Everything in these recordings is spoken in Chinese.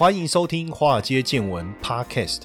欢迎收听《华尔街见闻》Podcast。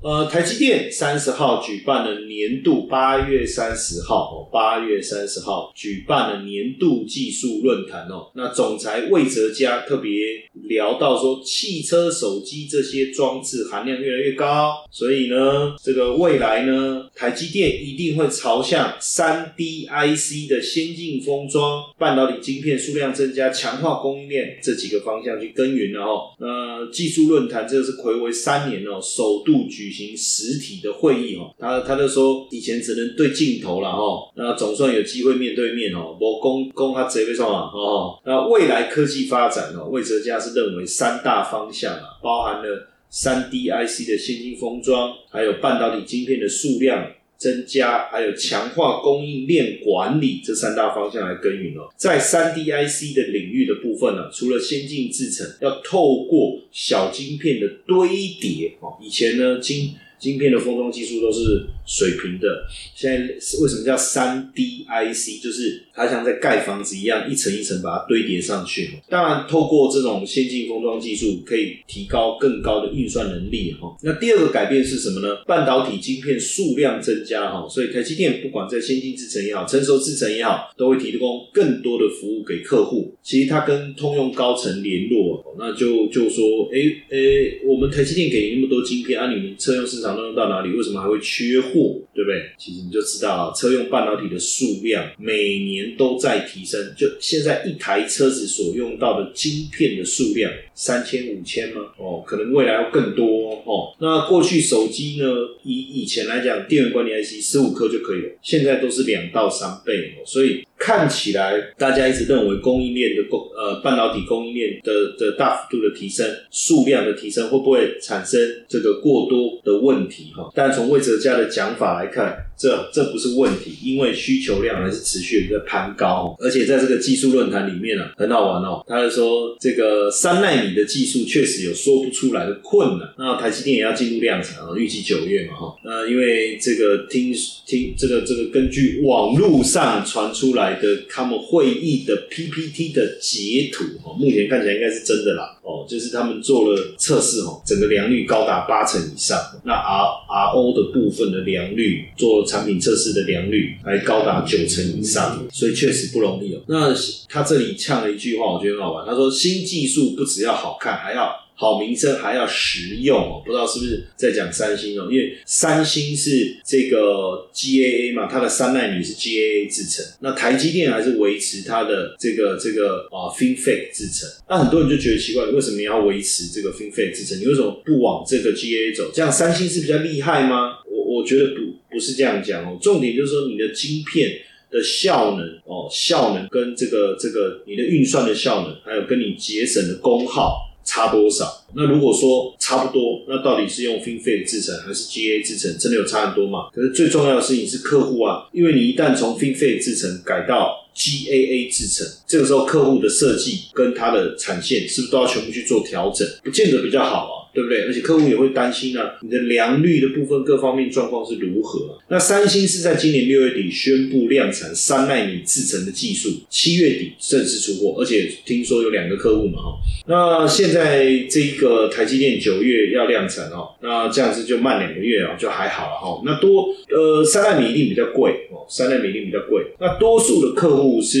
呃，台积电三十号举办了年度八月三十号哦，八月三十号举办了年度技术论坛哦。那总裁魏哲嘉特别聊到说，汽车、手机这些装置含量越来越高，所以呢，这个未来呢，台积电一定会朝向三 D IC 的先进封装、半导体晶片数量增加、强化供应链这几个方向去耕耘了哦。那技术论坛这个是暌违三年哦，首度举。举行实体的会议哦，他他就说以前只能对镜头了哦，那总算有机会面对面哦。我公公他直接说嘛哦，那未来科技发展哦，魏哲家是认为三大方向啊，包含了三 D IC 的先进封装，还有半导体晶片的数量。增加还有强化供应链管理这三大方向来耕耘哦，在三 D IC 的领域的部分呢，除了先进制程，要透过小晶片的堆叠哦，以前呢晶。晶片的封装技术都是水平的，现在为什么叫三 D IC？就是它像在盖房子一样，一层一层把它堆叠上去。当然，透过这种先进封装技术，可以提高更高的运算能力哈。那第二个改变是什么呢？半导体晶片数量增加哈，所以台积电不管在先进制程也好，成熟制程也好，都会提供更多的服务给客户。其实它跟通用高层联络，那就就说，哎哎，我们台积电给你那么多晶片，啊，你们车用市场。都用到哪里？为什么还会缺货？对不对？其实你就知道，车用半导体的数量每年都在提升。就现在一台车子所用到的晶片的数量，三千五千吗？哦，可能未来要更多哦。那过去手机呢？以以前来讲，电源管理 IC 十五颗就可以了，现在都是两到三倍哦。所以。看起来大家一直认为供应链的供呃半导体供应链的的大幅度的提升，数量的提升会不会产生这个过多的问题哈？但从魏哲家的讲法来看。这这不是问题，因为需求量还是持续在攀高，而且在这个技术论坛里面呢，很好玩哦。他就说，这个三纳米的技术确实有说不出来的困难。那台积电也要进入量产啊，预计九月嘛哈。那因为这个听听这个这个根据网络上传出来的他们会议的 PPT 的截图哦，目前看起来应该是真的啦哦，就是他们做了测试哦，整个良率高达八成以上。那 R R O 的部分的良率做。产品测试的良率还高达九成以上，所以确实不容易哦。那他这里呛了一句话，我觉得很好玩。他说：“新技术不只要好看，还要好名声，还要实用哦。”不知道是不是在讲三星哦？因为三星是这个 GAA 嘛，它的三纳米是 GAA 制成。那台积电还是维持它的这个这个啊 FinFET 制成。那很多人就觉得奇怪，为什么你要维持这个 FinFET 制成？你为什么不往这个 GAA 走？这样三星是比较厉害吗？我我觉得不。不是这样讲哦，重点就是说你的晶片的效能哦，效能跟这个这个你的运算的效能，还有跟你节省的功耗差多少？那如果说差不多，那到底是用 FinFET 制成还是 GA 制成？真的有差很多吗？可是最重要的事情是客户啊，因为你一旦从 FinFET 制成改到 GAA 制成，这个时候客户的设计跟它的产线是不是都要全部去做调整？不见得比较好啊。对不对？而且客户也会担心呢，你的良率的部分各方面状况是如何？那三星是在今年六月底宣布量产三纳米制程的技术，七月底正式出货，而且听说有两个客户嘛，哈。那现在这个台积电九月要量产哦，那这样子就慢两个月啊，就还好了哈。那多呃三纳米一定比较贵哦，三纳米一定比较贵。那多数的客户是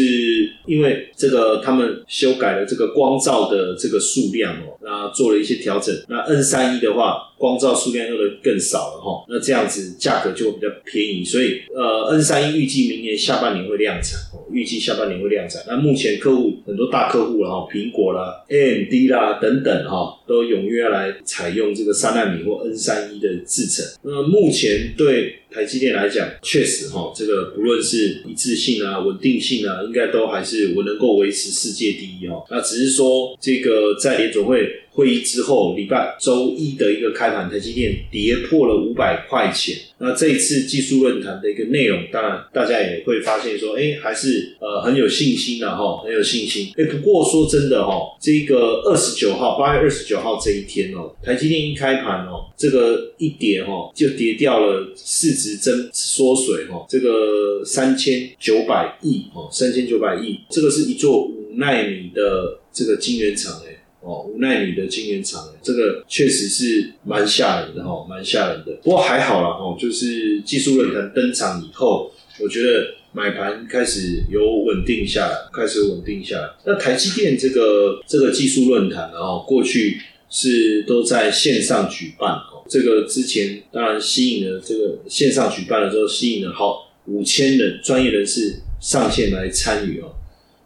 因为这个他们修改了这个光照的这个数量哦，那做了一些调整，那。N 三一的话，光照数量用的更少了哈，那这样子价格就会比较便宜，所以呃，N 三一预计明年下半年会量产。预计下半年会量产。那目前客户很多大客户了哈，苹果啦、AMD 啦等等哈，都踊跃来采用这个三纳米或 N 三一的制程。那目前对台积电来讲，确实哈，这个不论是一致性啊、稳定性啊，应该都还是我能够维持世界第一哈。那只是说这个在联总会会议之后，礼拜周一的一个开盘，台积电跌破了五百块钱。那这一次技术论坛的一个内容，当然大家也会发现说，哎，还是呃很有信心的哈，很有信心。哎，不过说真的哈，这个二十九号，八月二十九号这一天哦，台积电一开盘哦，这个一跌哈，就跌掉了市值增缩水哈，这个三千九百亿哦，三千九百亿，这个是一座五纳米的这个晶圆厂哎。哦，无奈你的晶圆厂，这个确实是蛮吓人的哈，蛮吓人的。不过还好啦，哦，就是技术论坛登场以后，我觉得买盘开始有稳定下来，开始稳定下来。那台积电这个这个技术论坛，然后过去是都在线上举办哦，这个之前当然吸引了这个线上举办了之后，吸引了好五千人专业人士上线来参与哦。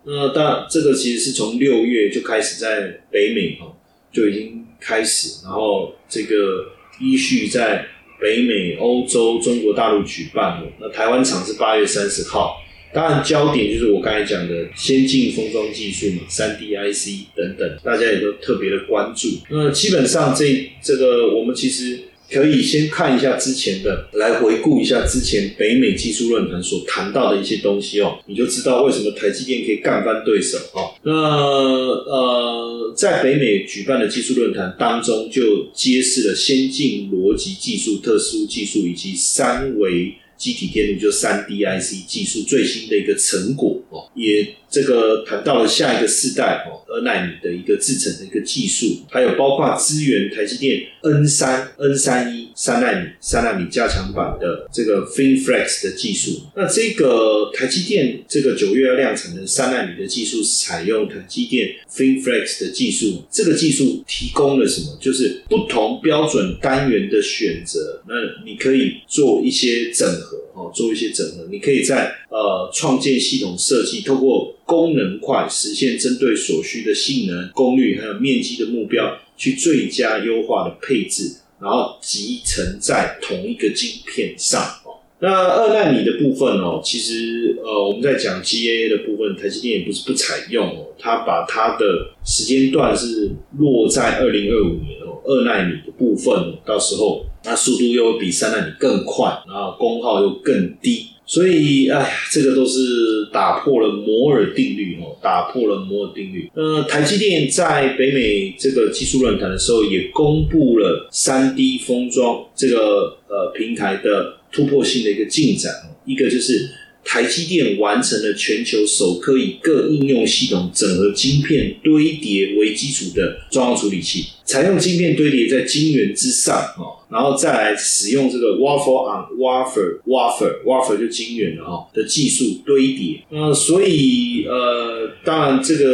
那当然，这个其实是从六月就开始在北美哈就已经开始，然后这个依序在北美、欧洲、中国大陆举办了。那台湾场是八月三十号，当然焦点就是我刚才讲的先进封装技术嘛，三 D IC 等等，大家也都特别的关注。那基本上这这个我们其实。可以先看一下之前的，来回顾一下之前北美技术论坛所谈到的一些东西哦，你就知道为什么台积电可以干翻对手哦。那呃，在北美举办的技术论坛当中，就揭示了先进逻辑技术、特殊技术以及三维。机体电路就三 D IC 技术最新的一个成果哦，也这个谈到了下一个世代哦，二纳米的一个制程的一个技术，还有包括支援台积电 N 三 N 三一三纳米三纳米加强版的这个 FinFlex 的技术。那这个台积电这个九月要量产的三纳米的技术是，采用台积电 FinFlex 的技术。这个技术提供了什么？就是不同标准单元的选择，那你可以做一些整合。哦，做一些整合，你可以在呃创建系统设计，透过功能块实现针对所需的性能、功率还有面积的目标，去最佳优化的配置，然后集成在同一个晶片上。哦，那二纳米的部分哦，其实呃我们在讲 GAA 的部分，台积电也不是不采用哦，它把它的时间段是落在二零二五年哦，二纳米的部分到时候。那速度又比三纳米更快，然后功耗又更低，所以哎呀，这个都是打破了摩尔定律哦，打破了摩尔定律。呃，台积电在北美这个技术论坛的时候，也公布了三 D 封装这个呃平台的突破性的一个进展哦，一个就是台积电完成了全球首颗以各应用系统整合晶片堆叠为基础的中央处理器，采用晶片堆叠在晶圆之上哦。然后再来使用这个 waffle on wafer wafer wafer 就晶圆了哈的技术堆叠，那所以呃，当然这个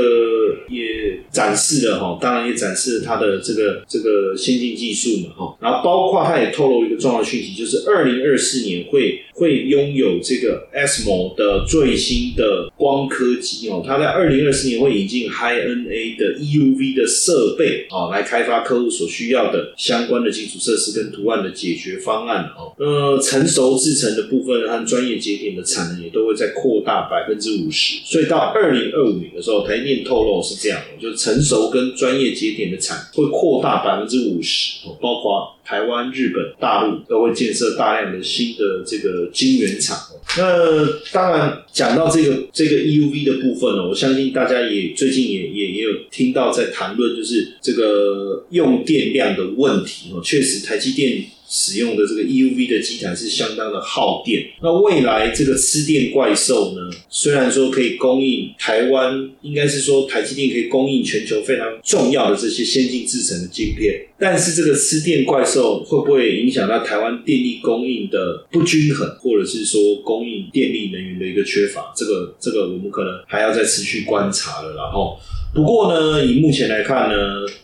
也展示了哈，当然也展示了它的这个这个先进技术嘛哈。然后包括它也透露一个重要讯息，就是二零二四年会会拥有这个 ASML 的最新的光刻机哦，它在二零二四年会引进 High NA 的 EUV 的设备啊，来开发客户所需要的相关的基础设施跟。图案的解决方案哦，呃，成熟制成的部分和专业节点的产能也都会在扩大百分之五十，所以到二零二五年的时候，台电透露是这样的，就成熟跟专业节点的产会扩大百分之五十哦，包括台湾、日本、大陆都会建设大量的新的这个晶圆厂。那当然讲到这个这个 EUV 的部分呢，我相信大家也最近也也也有听到在谈论，就是这个用电量的问题哦，确实台积。电使用的这个 EUV 的基台是相当的耗电。那未来这个吃电怪兽呢，虽然说可以供应台湾，应该是说台积电可以供应全球非常重要的这些先进制程的晶片，但是这个吃电怪兽会不会影响到台湾电力供应的不均衡，或者是说供应电力能源的一个缺乏？这个这个我们可能还要再持续观察了，然后。不过呢，以目前来看呢，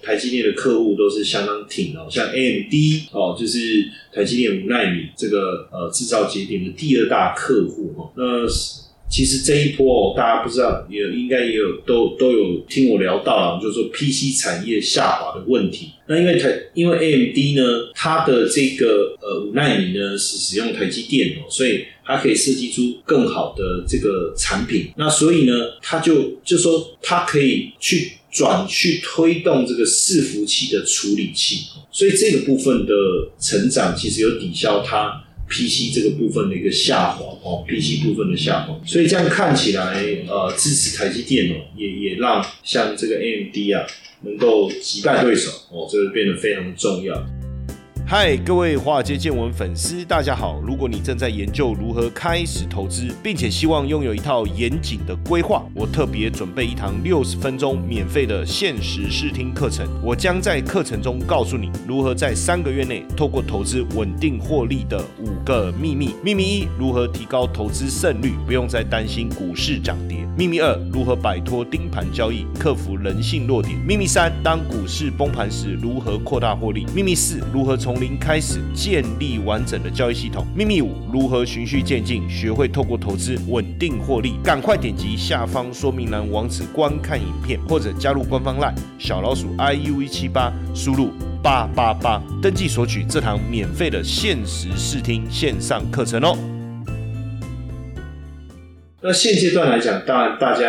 台积电的客户都是相当挺哦，像 AMD 哦，就是台积电五纳米这个呃制造节点的第二大客户哈。那其实这一波哦，大家不知道也应该也有都都有听我聊到了，就是说 PC 产业下滑的问题。那因为台因为 AMD 呢，它的这个呃五纳米呢是使用台积电哦，所以它可以设计出更好的这个产品。那所以呢，它就就说它可以去转去推动这个伺服器的处理器，所以这个部分的成长其实有抵消它。PC 这个部分的一个下滑哦，PC 部分的下滑，所以这样看起来，呃，支持台积电哦，也也让像这个 AMD 啊，能够击败对手哦，这个变得非常的重要。嗨，各位华尔街见闻粉丝，大家好！如果你正在研究如何开始投资，并且希望拥有一套严谨的规划，我特别准备一堂六十分钟免费的限时试听课程。我将在课程中告诉你如何在三个月内透过投资稳定获利的五个秘密。秘密一：如何提高投资胜率，不用再担心股市涨跌。秘密二：如何摆脱盯盘交易，克服人性弱点。秘密三：当股市崩盘时，如何扩大获利。秘密四：如何从从零开始建立完整的交易系统。秘密五：如何循序渐进，学会透过投资稳定获利。赶快点击下方说明栏网址观看影片，或者加入官方 LINE 小老鼠 iu 一七八，输入八八八登记索取这堂免费的限时试听线上课程哦。那现阶段来讲，当然大家。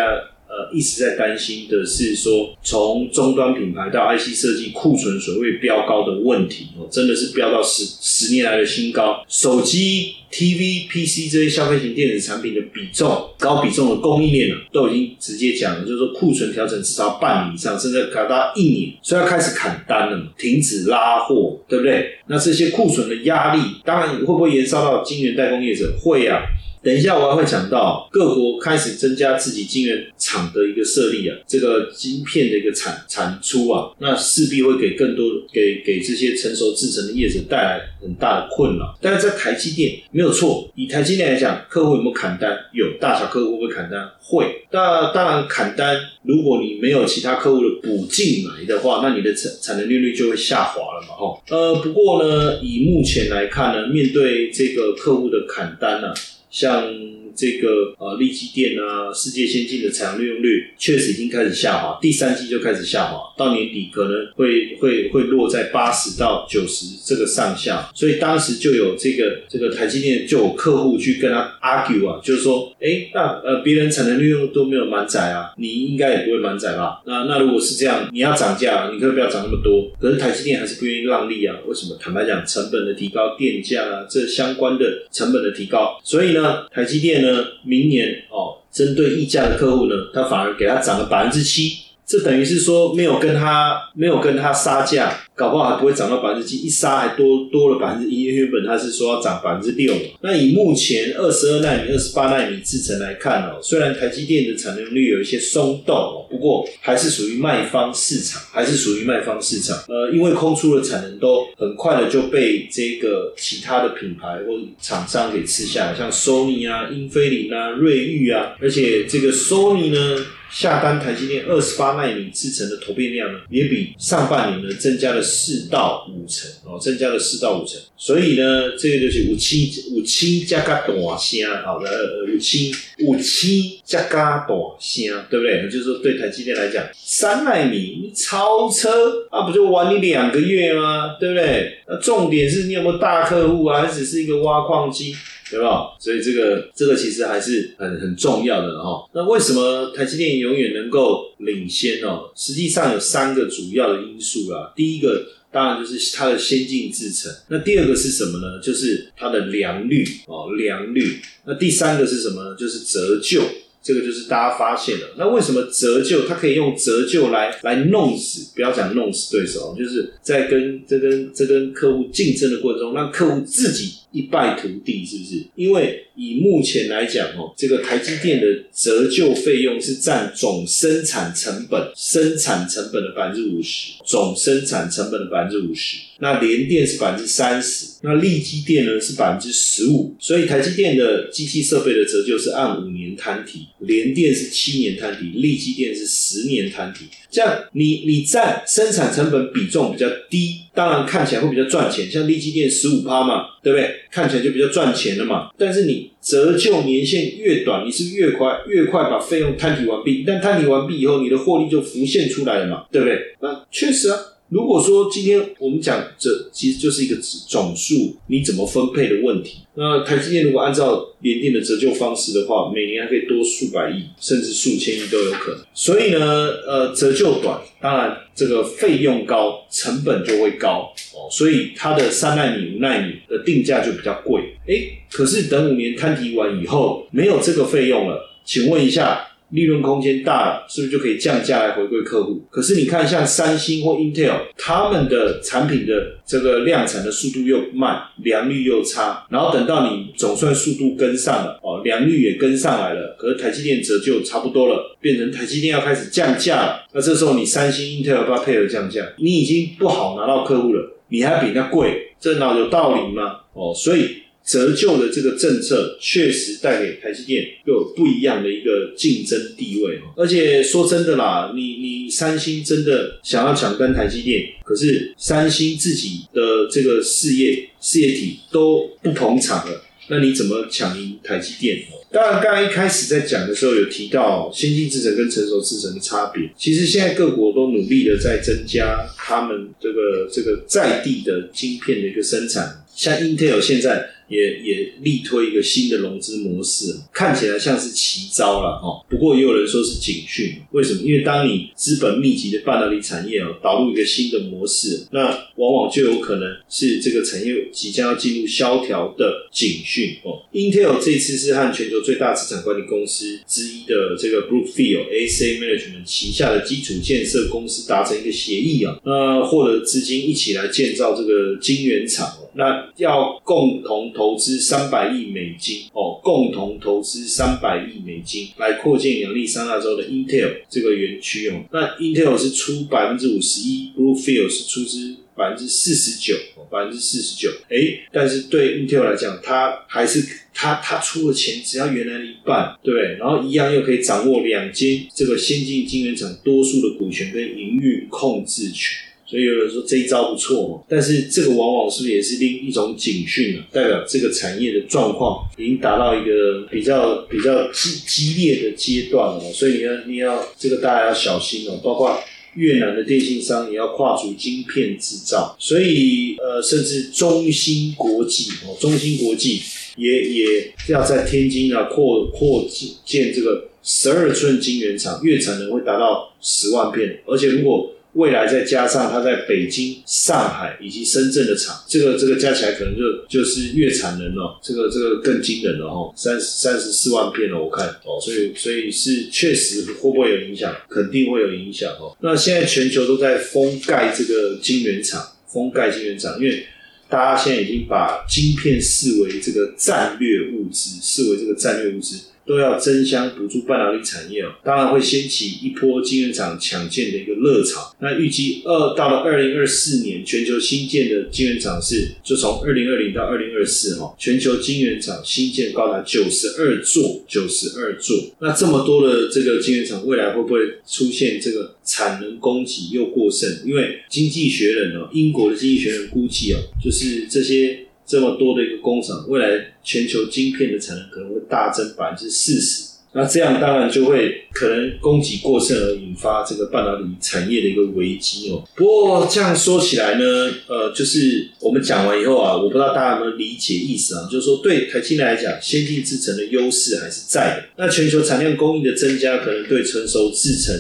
呃，一直在担心的是说，从终端品牌到 IC 设计库存所谓飙高的问题哦，真的是飙到十十年来的新高。手机、TV、PC 这些消费型电子产品的比重高比重的供应链呢，都已经直接讲了，就是说库存调整至少半年以上，甚至可达一年，所以要开始砍单了嘛，停止拉货，对不对？那这些库存的压力，当然会不会延烧到晶圆代工业者？会啊。等一下，我还会讲到各国开始增加自己晶圆厂的一个设立啊，这个晶片的一个产产出啊，那势必会给更多给给这些成熟制成的业者带来很大的困扰。但是在台积电没有错，以台积电来讲，客户有没有砍单？有，大小客户会不会砍单？会。那当然砍单，如果你没有其他客户的补进来的话，那你的产产能利率就会下滑了嘛，哈。呃，不过呢，以目前来看呢，面对这个客户的砍单呢。像这个呃，立基电啊，世界先进的采样利用率确实已经开始下滑，第三季就开始下滑，到年底可能会会会落在八十到九十这个上下，所以当时就有这个这个台积电就有客户去跟他 argue 啊，就是说，哎，那呃别人产能利用都没有满载啊，你应该也不会满载吧？那那如果是这样，你要涨价，你可以不要涨那么多，可是台积电还是不愿意让利啊？为什么？坦白讲，成本的提高、电价啊，这相关的成本的提高，所以呢，台积电。呢，明年哦，针对溢价的客户呢，他反而给他涨了百分之七，这等于是说没有跟他没有跟他杀价。搞不好还不会涨到百分之七，一杀还多多了百分之一。原本它是说要涨百分之六嘛。那以目前二十二纳米、二十八纳米制程来看哦，虽然台积电的产能率有一些松动哦，不过还是属于卖方市场，还是属于卖方市场。呃，因为空出的产能都很快的就被这个其他的品牌或厂商给吃下来，像 Sony 啊、英飞凌啊、瑞昱啊，而且这个 Sony 呢下单台积电二十八纳米制程的投片量呢，也比上半年呢增加了。四到五成哦，增加了四到五成，所以呢，这个就是五七五七加加大声，好的，五七五七加加大声，对不对？就是说，对台积电来讲，三纳米超车啊，不就玩你两个月吗？对不对？那重点是你有没有大客户啊，还只是一个挖矿机？对吧？所以这个这个其实还是很很重要的哈。那为什么台积电永远能够领先哦？实际上有三个主要的因素啦。第一个当然就是它的先进制程。那第二个是什么呢？就是它的良率哦，良率。那第三个是什么呢？就是折旧。这个就是大家发现的。那为什么折旧？它可以用折旧来来弄死，不要讲弄死对手，就是在跟这跟这跟客户竞争的过程中，让客户自己。一败涂地是不是？因为以目前来讲哦，这个台积电的折旧费用是占总生产成本生产成本的百分之五十，总生产成本的百分之五十。那联电是百分之三十，那立基电呢是百分之十五。所以台积电的机器设备的折旧是按五年摊提，联电是七年摊提，立基电是十年摊提。这样你你占生产成本比重比较低。当然看起来会比较赚钱，像利基店十五趴嘛，对不对？看起来就比较赚钱了嘛。但是你折旧年限越短，你是越快越快把费用摊提完毕。但摊提完毕以后，你的获利就浮现出来了嘛，对不对？那确实啊。如果说今天我们讲这其实就是一个总数，你怎么分配的问题。那台积电如果按照联电的折旧方式的话，每年还可以多数百亿，甚至数千亿都有可能。所以呢，呃，折旧短，当然这个费用高，成本就会高哦。所以它的三纳米、五纳米的定价就比较贵。哎，可是等五年摊提完以后，没有这个费用了，请问一下。利润空间大了，是不是就可以降价来回归客户？可是你看，像三星或 Intel，他们的产品的这个量产的速度又慢，良率又差，然后等到你总算速度跟上了，哦，良率也跟上来了，可是台积电折旧差不多了，变成台积电要开始降价了。那这时候你三星、Intel 要不要配合降价？你已经不好拿到客户了，你还比人家贵，这哪有道理吗？哦，所以。折旧的这个政策确实带给台积电又有不一样的一个竞争地位哦而且说真的啦，你你三星真的想要抢跟台积电，可是三星自己的这个事业事业体都不同场了，那你怎么抢赢台积电？当然，刚刚一开始在讲的时候有提到先进制程跟成熟制程的差别。其实现在各国都努力的在增加他们这个这个在地的晶片的一个生产，像 Intel 现在。也也力推一个新的融资模式，看起来像是奇招了哦。不过也有人说是警讯，为什么？因为当你资本密集的半导体产业哦导入一个新的模式，那往往就有可能是这个产业即将要进入萧条的警讯哦。Intel 这次是和全球最大资产管理公司之一的这个 Brookfield A.C. Management 旗下的基础建设公司达成一个协议啊，那获得资金一起来建造这个晶圆厂哦，那要共同。投资三百亿美金哦，共同投资三百亿美金来扩建亚利桑那州的 Intel 这个园区哦。那 Intel 是出百分之五十一，Bluefield 是出资百分之四十九，百分之四十九。哎，但是对 Intel 来讲，它还是它它出的钱只要原来的一半，对，然后一样又可以掌握两间这个先进晶圆厂多数的股权跟营运控制权。所以有人说这一招不错，但是这个往往是不是也是另一种警讯啊？代表这个产业的状况已经达到一个比较比较激激烈的阶段了。所以你要你要这个大家要小心哦，包括越南的电信商也要跨足晶片制造。所以呃，甚至中芯国际哦，中芯国际也也要在天津啊扩扩建这个十二寸晶圆厂，月产能会达到十万片，而且如果未来再加上它在北京、上海以及深圳的厂，这个这个加起来可能就就是月产能哦，这个这个更惊人了哦，三三十四万片了，我看哦，所以所以是确实会不会有影响？肯定会有影响哦。那现在全球都在封盖这个晶圆厂，封盖晶圆厂，因为大家现在已经把晶片视为这个战略物资，视为这个战略物资。都要争相补助半导体产业哦，当然会掀起一波晶圆厂抢建的一个热潮。那预计二到了二零二四年，全球新建的晶圆厂是就从二零二零到二零二四哈，全球晶圆厂新建高达九十二座，九十二座。那这么多的这个晶圆厂，未来会不会出现这个产能供给又过剩？因为经济学人哦，英国的经济学人估计哦，就是这些。这么多的一个工厂，未来全球晶片的产能可能会大增百分之四十。那这样当然就会可能供给过剩而引发这个半导体产业的一个危机哦。不过这样说起来呢，呃，就是我们讲完以后啊，我不知道大家有没有理解意思啊？就是说对台积电来讲，先进制程的优势还是在的。那全球产量供应的增加，可能对成熟制程。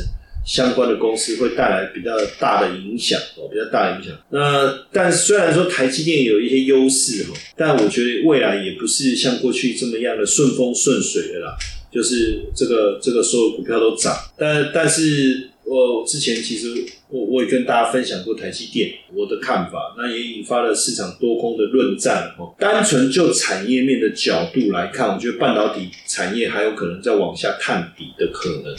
相关的公司会带来比较大的影响哦，比较大的影响。那但虽然说台积电有一些优势哈，但我觉得未来也不是像过去这么样的顺风顺水的啦。就是这个这个所有股票都涨，但但是我之前其实我我也跟大家分享过台积电我的看法，那也引发了市场多空的论战哦。单纯就产业面的角度来看，我觉得半导体产业还有可能再往下探底的可能。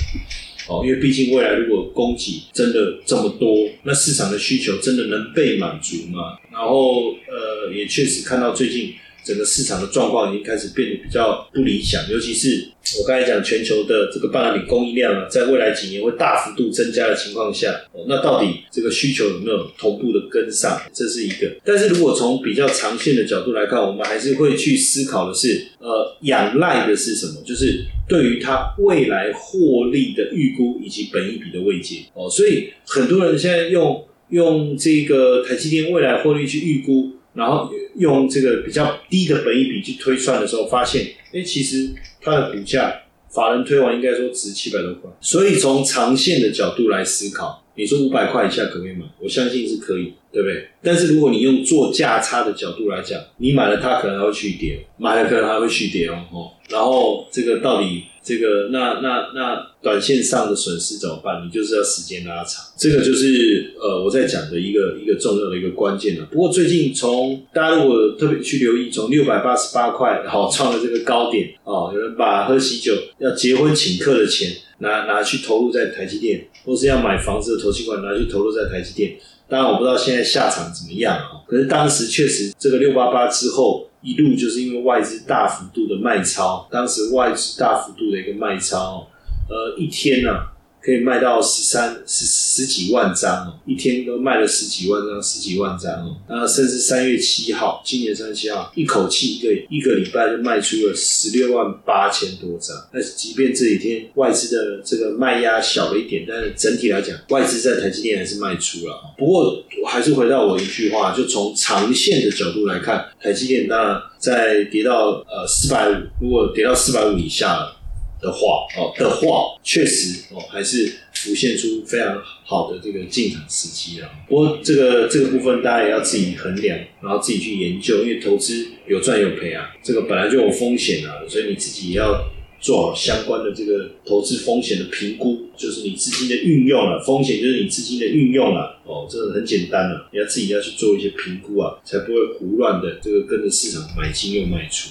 哦，因为毕竟未来如果供给真的这么多，那市场的需求真的能被满足吗？然后呃，也确实看到最近整个市场的状况已经开始变得比较不理想，尤其是我刚才讲全球的这个半导体供应量啊，在未来几年会大幅度增加的情况下，那到底这个需求有没有同步的跟上？这是一个。但是如果从比较长线的角度来看，我们还是会去思考的是，呃，仰赖的是什么？就是对于它未来获利的预估以及本益比的位阶哦。所以很多人现在用用这个台积电未来获利去预估。然后用这个比较低的本益比去推算的时候，发现，哎，其实它的股价，法人推完应该说值七百多块。所以从长线的角度来思考，你说五百块以下可不可以买？我相信是可以，对不对？但是如果你用做价差的角度来讲，你买了它可能还会去跌，买了可能还会去跌哦。然后这个到底？这个那那那短线上的损失怎么办？你就是要时间拉长，这个就是呃我在讲的一个一个重要的一个关键了。不过最近从大家如果特别去留意，从六百八十八块好创了这个高点哦，有人把喝喜酒要结婚请客的钱拿拿去投入在台积电，或是要买房子的投资款拿去投入在台积电。当然我不知道现在下场怎么样啊，可是当时确实这个六八八之后。一路就是因为外资大幅度的卖超，当时外资大幅度的一个卖超，呃，一天呢可以卖到十三十十几万张哦，一天都卖了十几万张，十几万张哦。那甚至三月七号，今年三月七号，一口气一个一个礼拜就卖出了十六万八千多张。那即便这几天外资的这个卖压小了一点，但是整体来讲，外资在台积电还是卖出了。不过我还是回到我一句话，就从长线的角度来看，台积电当然在跌到呃四百五，如果跌到四百五以下了的话，哦的话，确实哦还是浮现出非常好的这个进场时机了。不过这个这个部分大家也要自己衡量，然后自己去研究，因为投资有赚有赔啊，这个本来就有风险啊，所以你自己也要做好相关的这个投资风险的评估，就是你资金的运用了，风险就是你资金的运用了。哦，这个很简单了，你要自己要去做一些评估啊，才不会胡乱的这个跟着市场买进又卖出。